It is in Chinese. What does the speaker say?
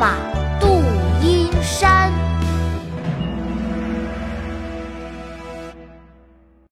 马。